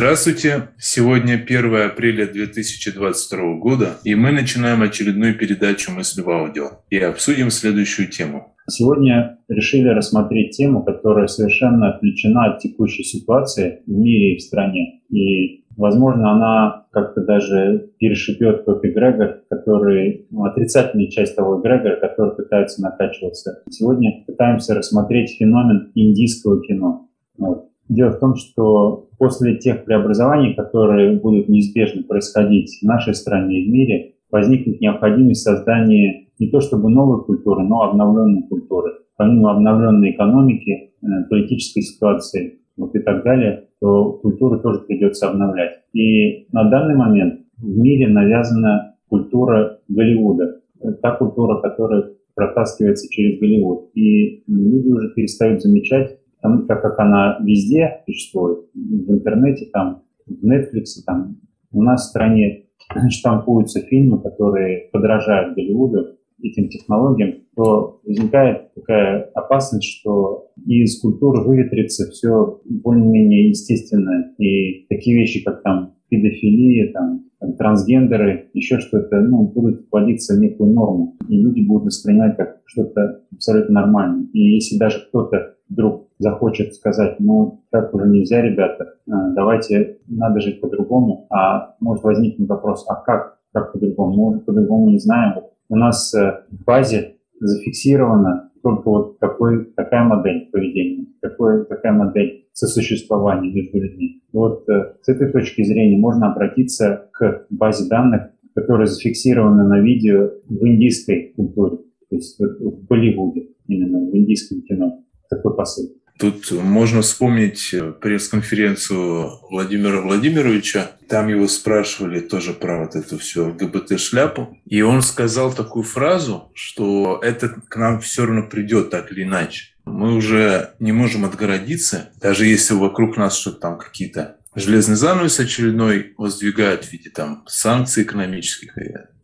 Здравствуйте! Сегодня 1 апреля 2022 года, и мы начинаем очередную передачу «Мысли в аудио» и обсудим следующую тему. Сегодня решили рассмотреть тему, которая совершенно отвлечена от текущей ситуации в мире и в стране. И, возможно, она как-то даже перешипет тот эгрегор, который, ну, отрицательная часть того эгрегора, который пытается накачиваться. Сегодня пытаемся рассмотреть феномен индийского кино. Вот. Дело в том, что после тех преобразований, которые будут неизбежно происходить в нашей стране и в мире, возникнет необходимость создания не то чтобы новой культуры, но обновленной культуры. Помимо обновленной экономики, э, политической ситуации вот и так далее, то культуру тоже придется обновлять. И на данный момент в мире навязана культура Голливуда. Та культура, которая протаскивается через Голливуд. И люди уже перестают замечать там, так как она везде существует, в интернете, там, в Netflix, там, у нас в стране штампуются фильмы, которые подражают Голливуду, этим технологиям, то возникает такая опасность, что из культуры выветрится все более-менее естественное. И такие вещи, как там педофилия, там, там трансгендеры, еще что-то, ну, будут вводиться в некую норму. И люди будут воспринимать как что-то абсолютно нормальное. И если даже кто-то вдруг захочет сказать, ну, так уже нельзя, ребята, а, давайте, надо жить по-другому, а может возникнуть вопрос, а как, как по-другому? Мы уже по-другому не знаем. У нас э, в базе зафиксирована только вот такой, такая модель поведения, такой, такая модель сосуществования между людьми. Вот э, с этой точки зрения можно обратиться к базе данных, которая зафиксирована на видео в индийской культуре, то есть в Болливуде, именно в индийском кино. Такой посыл. Тут можно вспомнить э, пресс-конференцию Владимира Владимировича. Там его спрашивали тоже про вот эту всю ЛГБТ-шляпу. И он сказал такую фразу, что это к нам все равно придет так или иначе. Мы уже не можем отгородиться, даже если вокруг нас что-то там какие-то железный занавес очередной воздвигают в виде там санкций экономических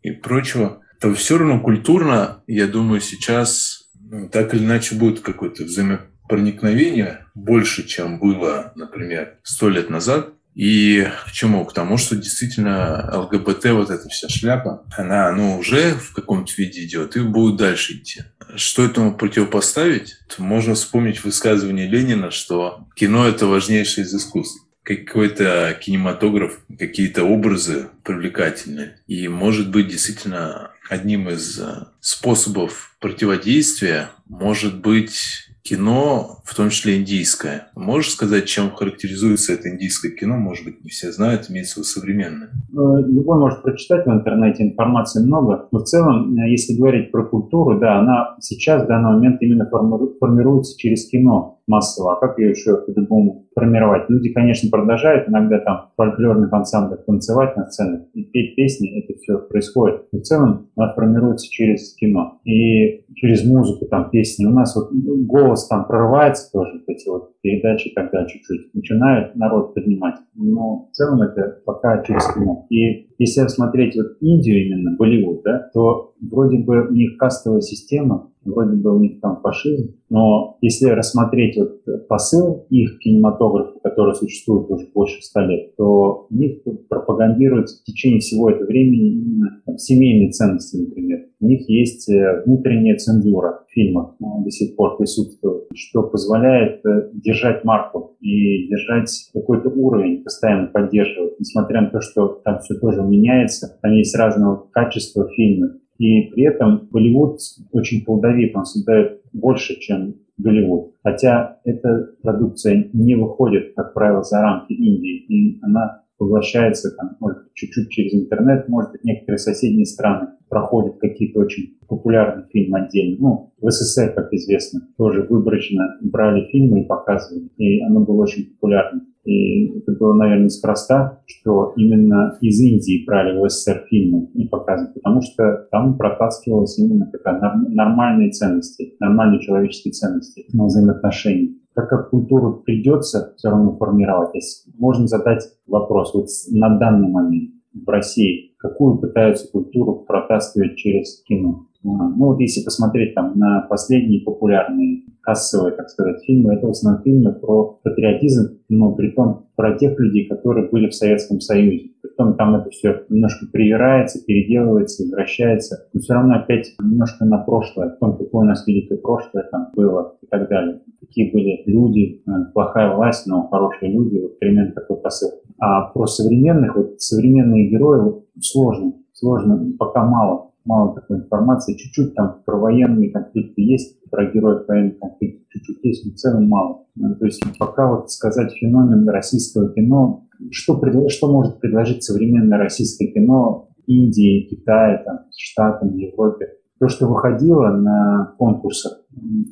и, прочего, то все равно культурно, я думаю, сейчас так или иначе будет какой-то взаимодействие проникновения больше, чем было, например, сто лет назад. И к чему? К тому, что действительно ЛГБТ, вот эта вся шляпа, она ну, уже в каком-то виде идет и будет дальше идти. Что этому противопоставить? Можно вспомнить высказывание Ленина, что кино – это важнейшее из искусств какой-то кинематограф, какие-то образы привлекательные. И может быть действительно одним из способов противодействия может быть кино, в том числе индийское. Можешь сказать, чем характеризуется это индийское кино? Может быть, не все знают, имеется в виду современное. Ну, любой может прочитать в интернете, информации много. Но в целом, э, если говорить про культуру, да, она сейчас, в данный момент, именно формируется через кино массово, а как ее еще по-другому формировать? Люди, конечно, продолжают иногда там в фольклорных ансамблях танцевать на сценах и петь песни, это все происходит. Но в целом она формируется через кино и через музыку, там, песни. У нас вот голос там прорывается тоже, эти вот передачи тогда чуть-чуть начинают народ поднимать. Но в целом это пока через кино. И если рассмотреть вот Индию именно, Болливуд, да, то вроде бы у них кастовая система, вроде бы у них там фашизм, но если рассмотреть вот посыл их кинематографа, который существует уже больше ста лет, то у них пропагандируется в течение всего этого времени именно семейные ценности, например. У них есть э, внутренняя цензура в фильмах до сих пор присутствует, что позволяет э, держать марку и держать какой-то уровень, постоянно поддерживать, несмотря на то, что там все тоже меняется, там есть разного качества фильмы, и при этом Болливуд очень плодовит, он создает больше, чем Голливуд. Хотя эта продукция не выходит, как правило, за рамки Индии, и она поглощается, там, может, чуть-чуть через интернет, может быть, некоторые соседние страны проходят какие-то очень популярные фильмы отдельно. Ну, в СССР, как известно, тоже выборочно брали фильмы и показывали, и оно было очень популярным. И это было, наверное, неспроста, что именно из Индии брали в СССР фильмы и показывали, потому что там протаскивалась именно такая нормальные ценности, нормальные человеческие ценности взаимоотношения. Так как культуру придется все равно формировать, можно задать вопрос вот на данный момент в России, какую пытаются культуру протаскивать через кино. Ну вот если посмотреть там на последние популярные кассовые, так сказать, фильмы. Это в основном фильмы про патриотизм, но при том про тех людей, которые были в Советском Союзе. Притом там это все немножко привирается, переделывается, возвращается, но все равно опять немножко на прошлое, в том, какое у нас великое прошлое там было и так далее. Какие были люди, э, плохая власть, но хорошие люди, вот примерно такой посыл. А про современных, вот современные герои вот, сложно, сложно, пока мало мало такой информации. Чуть-чуть там про военные конфликты есть, про героев военных конфликтов чуть-чуть есть, но в целом мало. Ну, то есть пока вот сказать феномен российского кино, что, что может предложить современное российское кино Индии, Китае, там, Штатам, Европе, то, что выходило на конкурсах,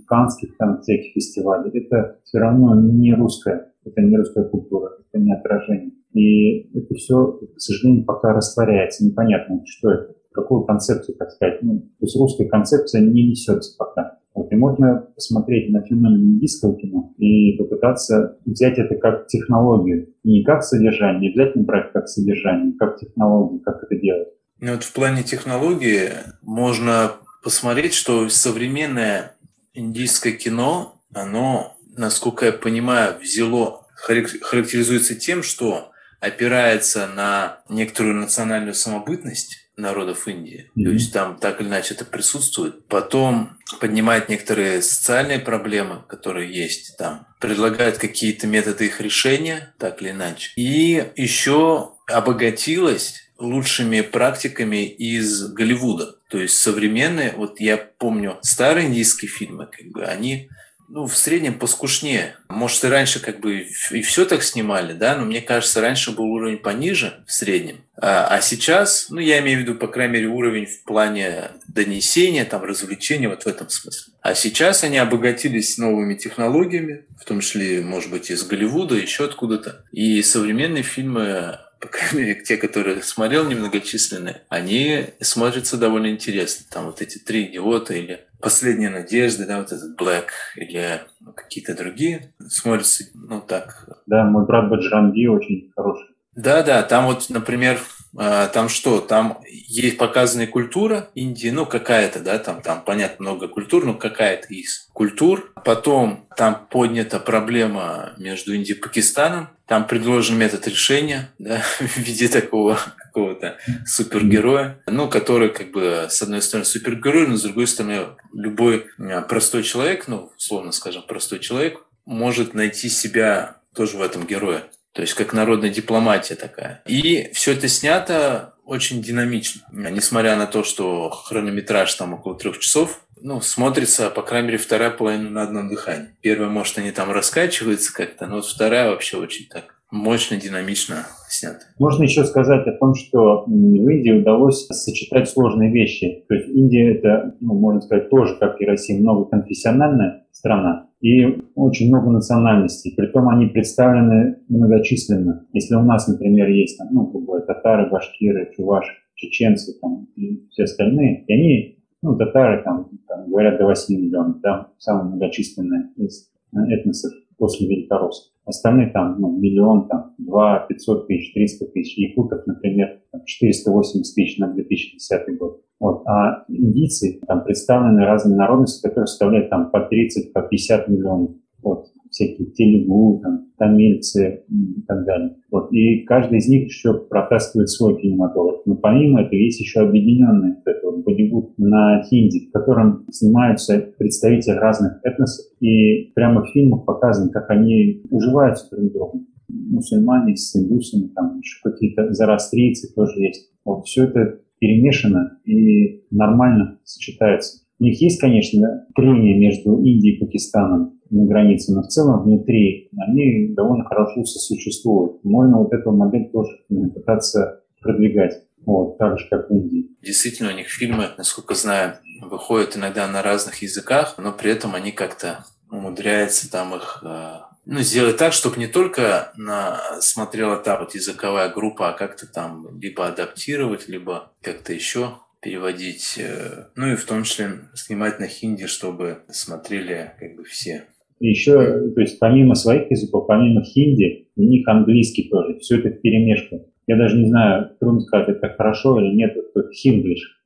канских там всяких фестивалях, это все равно не русская, это не русская культура, это не отражение. И это все, к сожалению, пока растворяется, непонятно, что это какую концепцию, так сказать. Ну, то есть русская концепция не несется пока. Вот, и можно посмотреть на феномен индийского кино и попытаться взять это как технологию. Не как содержание, не обязательно брать как содержание, как технологию, как это делать. Ну вот в плане технологии можно посмотреть, что современное индийское кино, оно, насколько я понимаю, взяло, характеризуется тем, что опирается на некоторую национальную самобытность, народов Индии. Mm-hmm. То есть там так или иначе это присутствует. Потом поднимает некоторые социальные проблемы, которые есть там. Предлагает какие-то методы их решения, так или иначе. И еще обогатилась лучшими практиками из Голливуда. То есть современные, вот я помню старые индийские фильмы, как бы они ну, в среднем поскушнее. Может, и раньше как бы и все так снимали, да, но мне кажется, раньше был уровень пониже в среднем. А, а сейчас, ну, я имею в виду, по крайней мере, уровень в плане донесения, там, развлечения, вот в этом смысле. А сейчас они обогатились новыми технологиями, в том числе, может быть, из Голливуда, еще откуда-то. И современные фильмы по крайней мере, те, которые смотрел немногочисленные, они смотрятся довольно интересно. Там вот эти три идиота или Последняя надежда, да, вот этот Black или какие-то другие смотрятся, ну так. Да, мой брат Баджранги очень хороший. Да, да, там вот, например, а, там что, там есть показанная культура Индии, ну какая-то, да, там, там понятно много культур, но какая-то из культур. Потом там поднята проблема между Индией и Пакистаном, там предложен метод решения да, в виде такого какого-то супергероя, ну, который как бы с одной стороны супергерой, но с другой стороны любой а, простой человек, ну, условно скажем, простой человек может найти себя тоже в этом герое. То есть как народная дипломатия такая. И все это снято очень динамично. Несмотря на то, что хронометраж там около трех часов, ну, смотрится, по крайней мере, вторая половина на одном дыхании. Первая, может, они там раскачиваются как-то, но вот вторая вообще очень так мощно, динамично снята. Можно еще сказать о том, что в Индии удалось сочетать сложные вещи. То есть Индия это, ну, можно сказать, тоже, как и Россия, многоконфессиональная страна и очень много национальностей. Притом они представлены многочисленно. Если у нас, например, есть там, ну, грубо татары, башкиры, чуваши, чеченцы там, и все остальные, и они, ну, татары там, там говорят до 8 миллионов, да, самые многочисленные из этносов после Великоросса. Остальные там ну, миллион, там, два, пятьсот тысяч, триста тысяч. Якутов, например, 480 тысяч на 2010 год. Вот. А индийцы там представлены разные народности, которые составляют там по 30, по 50 миллионов. Вот всякие телегу, там, тамильцы и так далее. Вот. И каждый из них еще протаскивает свой кинематограф. Но помимо этого есть еще объединенный вот это вот Болливуд на хинди, в котором снимаются представители разных этносов. И прямо в фильмах показано, как они уживаются друг с другом. Мусульмане с индусами, там еще какие-то зарастрийцы тоже есть. Вот все это перемешано и нормально сочетается. У них есть, конечно, трение между Индией и Пакистаном на границе, но в целом внутри они довольно хорошо сосуществуют. Можно вот эту модель тоже пытаться продвигать. Вот, так же, как в Индии. Действительно, у них фильмы, насколько знаю, выходят иногда на разных языках, но при этом они как-то умудряются там их э, ну, сделать так, чтобы не только на, смотрела та вот языковая группа, а как-то там либо адаптировать, либо как-то еще переводить, э, ну и в том числе снимать на хинди, чтобы смотрели как бы все. Еще, то есть помимо своих языков, помимо хинди, у них английский тоже, все это в перемешку. Я даже не знаю, трудно сказать, это хорошо или нет, это хинглиш.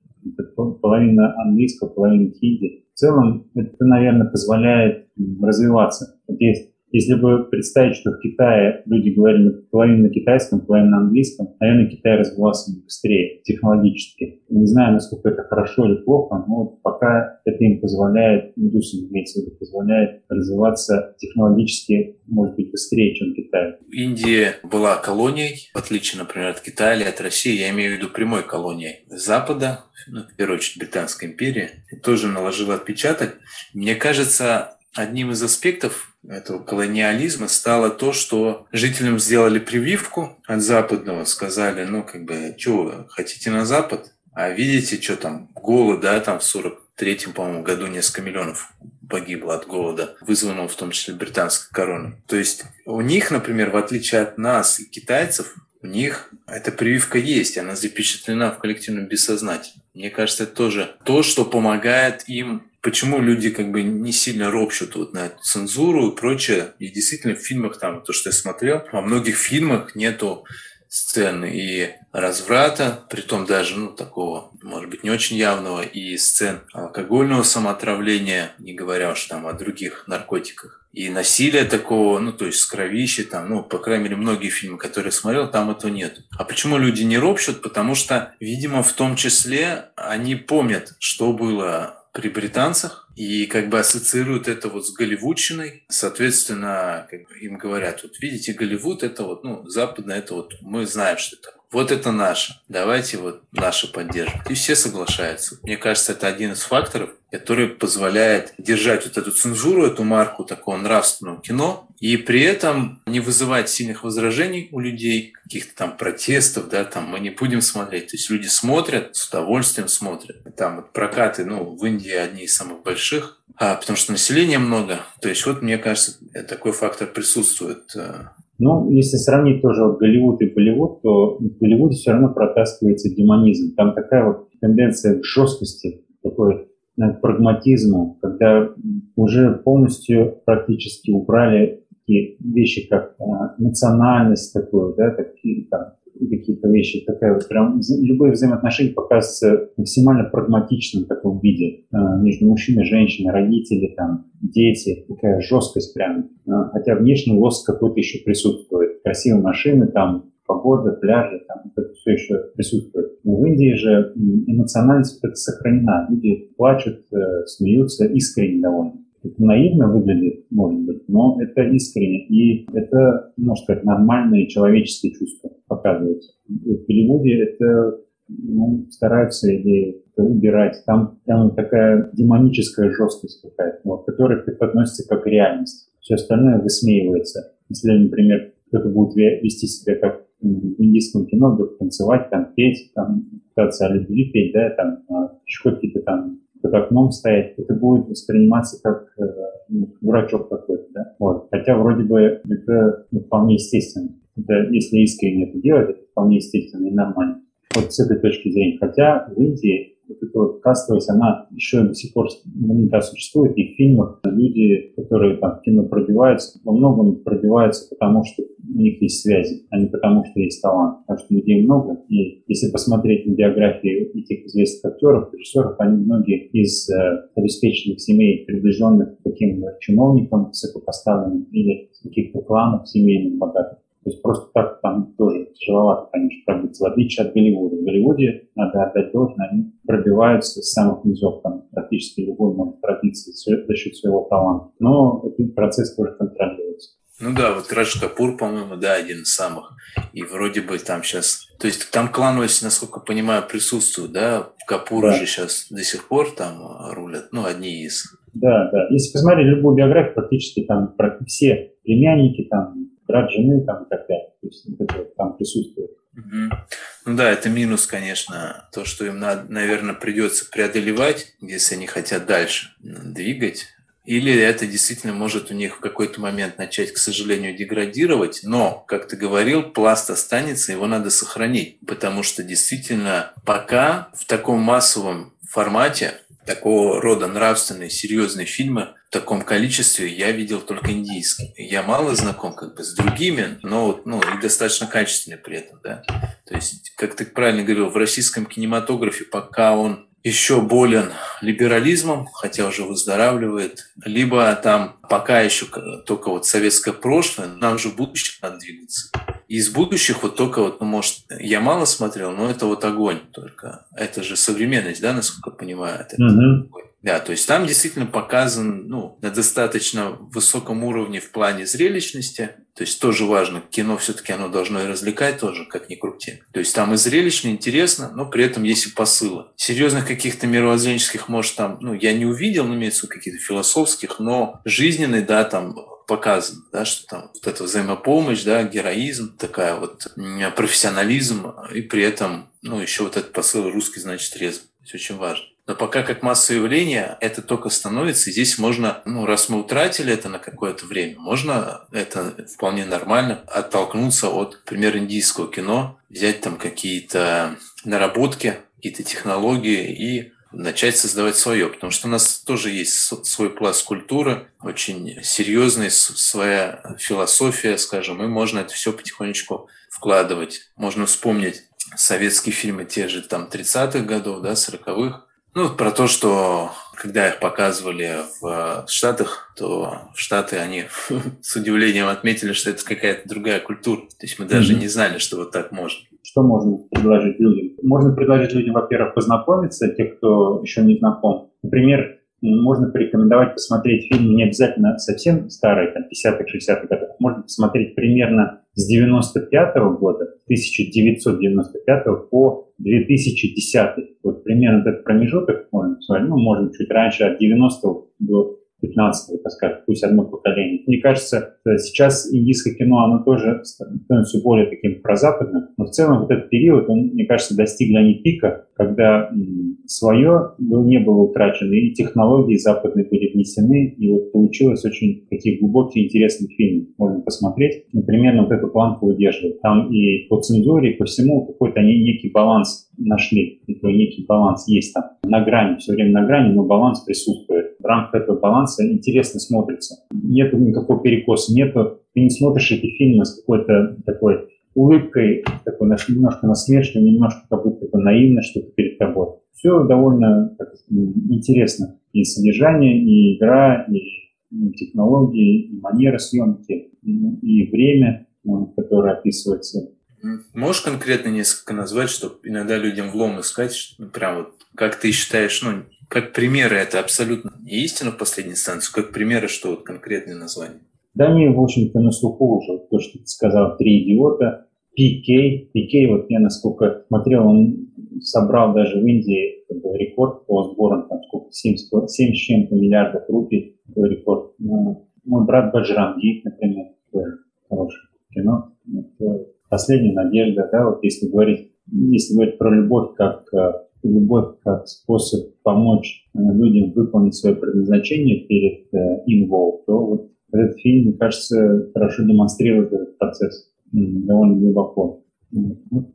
половина английского, половина хинди. В целом это, наверное, позволяет развиваться. Вот есть если бы представить, что в Китае люди говорили половину на китайском, половину на английском, наверное, Китай развивался быстрее технологически. Не знаю, насколько это хорошо или плохо, но пока это им позволяет, индусам имеется в виду, позволяет развиваться технологически, может быть, быстрее, чем Китай. Индия была колонией, в отличие, например, от Китая или от России, я имею в виду прямой колонией Запада, ну, в первую очередь Британской империи, тоже наложила отпечаток. Мне кажется, одним из аспектов этого колониализма стало то, что жителям сделали прививку от западного, сказали, ну, как бы, что хотите на Запад, а видите, что там, голод, да, там в 43-м, по-моему, году несколько миллионов погибло от голода, вызванного в том числе британской короной. То есть у них, например, в отличие от нас и китайцев, у них эта прививка есть, она запечатлена в коллективном бессознательном. Мне кажется, это тоже то, что помогает им почему люди как бы не сильно ропщут вот на эту цензуру и прочее. И действительно в фильмах там, то, что я смотрел, во многих фильмах нету сцены и разврата, при том даже, ну, такого, может быть, не очень явного, и сцен алкогольного самоотравления, не говоря уж там о других наркотиках. И насилия такого, ну, то есть с кровищей, там, ну, по крайней мере, многие фильмы, которые смотрел, там этого нет. А почему люди не ропщут? Потому что, видимо, в том числе они помнят, что было при британцах и как бы ассоциируют это вот с голливудщиной. Соответственно, как бы им говорят, вот видите, Голливуд это вот, ну, западное это вот, мы знаем, что это вот это наше, давайте вот наше поддержим. И все соглашаются. Мне кажется, это один из факторов, который позволяет держать вот эту цензуру, эту марку такого нравственного кино, и при этом не вызывать сильных возражений у людей, каких-то там протестов, да, там мы не будем смотреть. То есть люди смотрят, с удовольствием смотрят. Там вот прокаты, ну, в Индии одни из самых больших, а, потому что населения много. То есть вот, мне кажется, такой фактор присутствует э, ну, если сравнить тоже вот Голливуд и Болливуд, то в Голливуде все равно протаскивается демонизм. Там такая вот тенденция к жесткости, такой к прагматизму, когда уже полностью практически убрали такие вещи, как э, национальность такую, да, такие там какие-то вещи, такая вот прям любые взаимоотношения показываются максимально прагматичным в таком виде э, между мужчиной, женщиной, родители, там, дети, такая жесткость прям. Э, хотя внешний лоск какой-то еще присутствует. Красивые машины, там, погода, пляжи, там, это все еще присутствует. Но в Индии же эмоциональность вот сохранена. Люди плачут, э, смеются, искренне довольны. Это наивно выглядит, может быть, но это искренне. И это, можно сказать, нормальные человеческие чувства показываются. В Голливуде это ну, стараются или убирать. Там, там такая демоническая жесткость какая-то, вот, которая преподносится как реальность. Все остальное высмеивается. Если, например, кто-то будет вести себя как в индийском кино, вдруг танцевать, там, петь, там, пытаться о любви петь, да, там, а, еще какие-то там под окном стоять, это будет восприниматься как э, ну, дурачок какой-то, да? Вот. Хотя вроде бы это ну, вполне естественно. Это, если искренне это делать, это вполне естественно и нормально. Вот с этой точки зрения. Хотя в Индии вот эта вот кастовость, она еще до сих пор наверняка существует, и в фильмах люди, которые там в кино пробиваются, во многом пробиваются потому, что у них есть связи, а не потому, что есть талант. Потому что людей много, и если посмотреть на биографии этих известных актеров, режиссеров, они многие из э, обеспеченных семей, приближенных к таким чиновникам высокопоставленным или каких-то кланов семейных богатых. То есть просто так там тоже тяжеловато, конечно, пробиться, в отличие от Голливуда. В Голливуде, надо отдать должное, они пробиваются с самых низов, там практически любой может пробиться за счет своего таланта. Но этот процесс тоже контролируется. Ну да, вот Радж Капур, по-моему, да, один из самых. И вроде бы там сейчас... То есть там клановость, насколько понимаю, присутствует, да? Капуры да. же сейчас до сих пор там рулят, ну, одни из. Да, да. Если посмотреть любую биографию, практически там все племянники, там брат жены там и так далее. То есть там присутствует. Угу. Ну да, это минус, конечно, то, что им, надо, наверное, придется преодолевать, если они хотят дальше двигать. Или это действительно может у них в какой-то момент начать, к сожалению, деградировать. Но, как ты говорил, пласт останется, его надо сохранить. Потому что действительно пока в таком массовом формате такого рода нравственные, серьезные фильмы в таком количестве я видел только индийские. Я мало знаком как бы с другими, но ну, и достаточно качественные при этом. Да? То есть, как ты правильно говорил, в российском кинематографе, пока он еще болен либерализмом, хотя уже выздоравливает, либо там пока еще только вот советское прошлое, нам же в будущее надо двигаться. Из будущих вот только вот, ну, может, я мало смотрел, но это вот огонь только. Это же современность, да, насколько я понимаю? Это mm-hmm. Да, то есть там действительно показан ну, на достаточно высоком уровне в плане зрелищности. То есть тоже важно, кино все-таки оно должно и развлекать тоже, как ни крути. То есть там и зрелищно, интересно, но при этом есть и посылы. Серьезных каких-то мировоззренческих, может, там, ну, я не увидел, но имеется в виду каких-то философских, но жизненный, да, там показано, да, что там вот эта взаимопомощь, да, героизм, такая вот профессионализм, и при этом, ну, еще вот этот посыл русский, значит, трезв. Это очень важно. Но пока как массовое явление это только становится, и здесь можно, ну, раз мы утратили это на какое-то время, можно это вполне нормально оттолкнуться от, например, индийского кино, взять там какие-то наработки, какие-то технологии и начать создавать свое, потому что у нас тоже есть свой пласт культуры, очень серьезный, своя философия, скажем, и можно это все потихонечку вкладывать. Можно вспомнить советские фильмы те же там 30-х годов, да, 40-х, ну, про то, что когда их показывали в Штатах, то в Штаты они с удивлением отметили, что это какая-то другая культура. То есть мы даже mm-hmm. не знали, что вот так можно. Что можно предложить людям? Можно предложить людям, во-первых, познакомиться, те, кто еще не знаком. Например, можно порекомендовать посмотреть фильм не обязательно совсем старый, там, 50-х, 60-х годов. Можно посмотреть примерно с 95 -го года, 1995 по 2010. Вот примерно этот промежуток можно посмотреть, ну, можно чуть раньше, от 90 до 15 так сказать, пусть одно поколение. Мне кажется, сейчас индийское кино, оно тоже становится более таким прозападным, но в целом вот этот период, он, мне кажется, достигли они пика, когда свое не было утрачено, и технологии западные были внесены, и вот получилось очень такие глубокие, интересные фильмы. Можно посмотреть. Например, вот эту планку удерживает. Там и по цензуре, и по всему какой-то они некий баланс нашли. Такой некий баланс есть там. На грани, все время на грани, но баланс присутствует. В рамках этого баланса интересно смотрится. Нет никакого перекоса, нету, ты не смотришь эти фильмы с какой-то такой улыбкой, такой немножко насмешливой, немножко как будто бы наивно что-то перед тобой. Все довольно так, интересно. И содержание, и игра, и технологии, и манера съемки, и время, которое описывается. Можешь конкретно несколько назвать, чтобы иногда людям влом искать, ну, прям вот как ты считаешь, ну, как примеры это абсолютно не истина в последней инстанции, как примеры, что вот конкретные названия? Да они, в общем-то, на слуху уже. То, что ты сказал, «Три идиота», PK. PK, вот я насколько смотрел, он собрал даже в Индии как бы, рекорд по сборам, там сколько, 7, 7 с чем-то миллиардов рупий, такой рекорд. Ну, мой брат Баджранги, например, тоже хорошее кино. Последняя надежда, да, вот если говорить, если говорить про любовь как э, любовь как способ помочь э, людям выполнить свое предназначение перед э, инвол, то вот этот фильм, мне кажется, хорошо демонстрирует этот процесс довольно глубоко.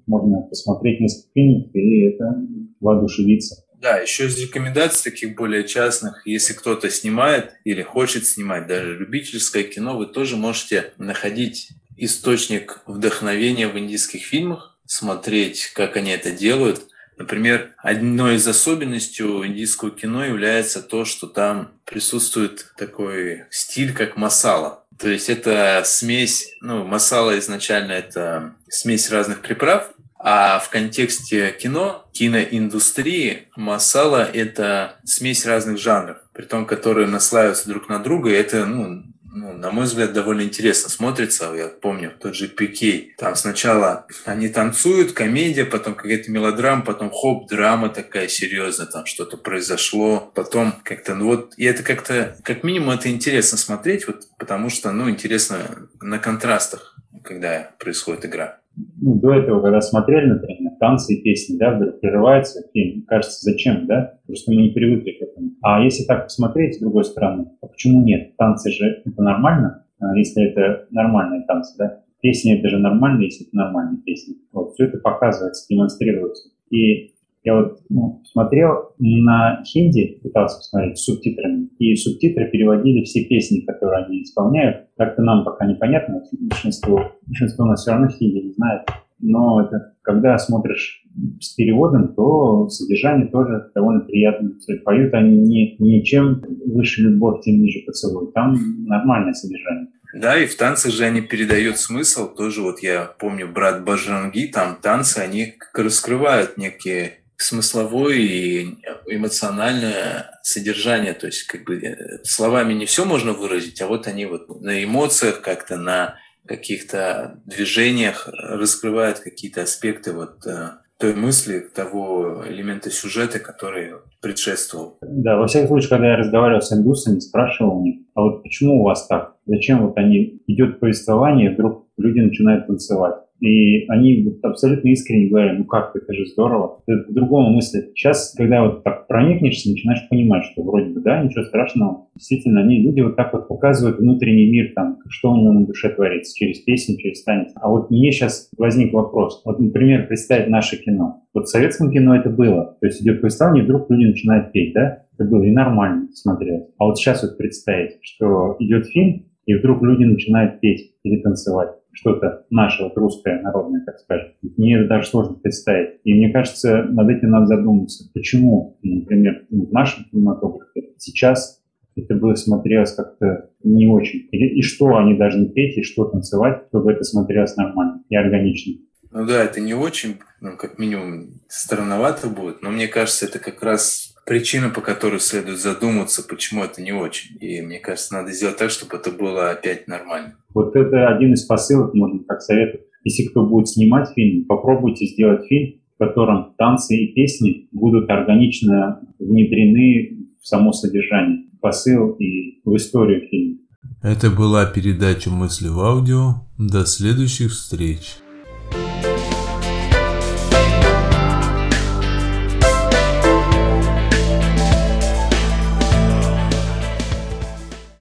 Можно посмотреть несколько фильмов и это воодушевиться. Да, еще из рекомендаций таких более частных, если кто-то снимает или хочет снимать даже любительское кино, вы тоже можете находить источник вдохновения в индийских фильмах, смотреть, как они это делают. Например, одной из особенностей индийского кино является то, что там присутствует такой стиль, как масала. То есть это смесь, ну, масала изначально это смесь разных приправ, а в контексте кино, киноиндустрии, масала – это смесь разных жанров, при том, которые наслаиваются друг на друга, и это, ну, ну, на мой взгляд, довольно интересно смотрится. Я помню тот же Пикей. Там сначала они танцуют, комедия, потом какая-то мелодрама, потом хоп, драма такая серьезная, там что-то произошло. Потом как-то, ну вот, и это как-то, как минимум, это интересно смотреть, вот, потому что, ну, интересно на контрастах, когда происходит игра. Ну, до этого, когда смотрели, например, танцы и песни, да, вдруг прерывается фильм, кажется, зачем, да? Просто мы не привыкли к этому. А если так посмотреть, с другой стороны, а почему нет? Танцы же это нормально, а если это нормальные танцы, да? Песни это же нормально, если это нормальные песни. Вот, все это показывается, демонстрируется. И я вот ну, смотрел на хинди, пытался посмотреть с субтитрами, и субтитры переводили все песни, которые они исполняют. Как-то нам пока непонятно, большинство, большинство нас все равно хинди не знает. Но это, когда смотришь с переводом, то содержание тоже довольно приятное. Поют они не, не чем выше любовь, тем ниже поцелуй. Там нормальное содержание. Да, и в танцах же они передают смысл. Тоже вот я помню брат Бажанги, там танцы, они раскрывают некие смысловое и эмоциональное содержание. То есть как бы э, словами не все можно выразить, а вот они вот на эмоциях как-то, на каких-то движениях раскрывают какие-то аспекты вот э, той мысли, того элемента сюжета, который предшествовал. Да, во всяком случае, когда я разговаривал с индусами, спрашивал у них, а вот почему у вас так? Зачем вот они, идет повествование, вдруг люди начинают танцевать? И они абсолютно искренне говорят, ну как, это же здорово. Это по-другому мыслят. Сейчас, когда вот так проникнешься, начинаешь понимать, что вроде бы, да, ничего страшного. Действительно, они, люди вот так вот показывают внутренний мир, там, что у него на душе творится, через песню, через танец. А вот мне сейчас возник вопрос. Вот, например, представить наше кино. Вот в советском кино это было. То есть идет и вдруг люди начинают петь, да? Это было и нормально смотреть. А вот сейчас вот представить, что идет фильм, и вдруг люди начинают петь или танцевать что-то наше, вот русское, народное, так скажем. Мне это даже сложно представить. И мне кажется, над этим надо задуматься. Почему, например, в нашем кинематографе сейчас это было смотрелось как-то не очень. И, и что они должны петь, и что танцевать, чтобы это смотрелось нормально и органично. Ну да, это не очень, ну, как минимум, странновато будет, но мне кажется, это как раз причина, по которой следует задуматься, почему это не очень. И мне кажется, надо сделать так, чтобы это было опять нормально. Вот это один из посылок, можно как советовать. Если кто будет снимать фильм, попробуйте сделать фильм, в котором танцы и песни будут органично внедрены в само содержание, посыл и в историю фильма. Это была передача «Мысли в аудио». До следующих встреч.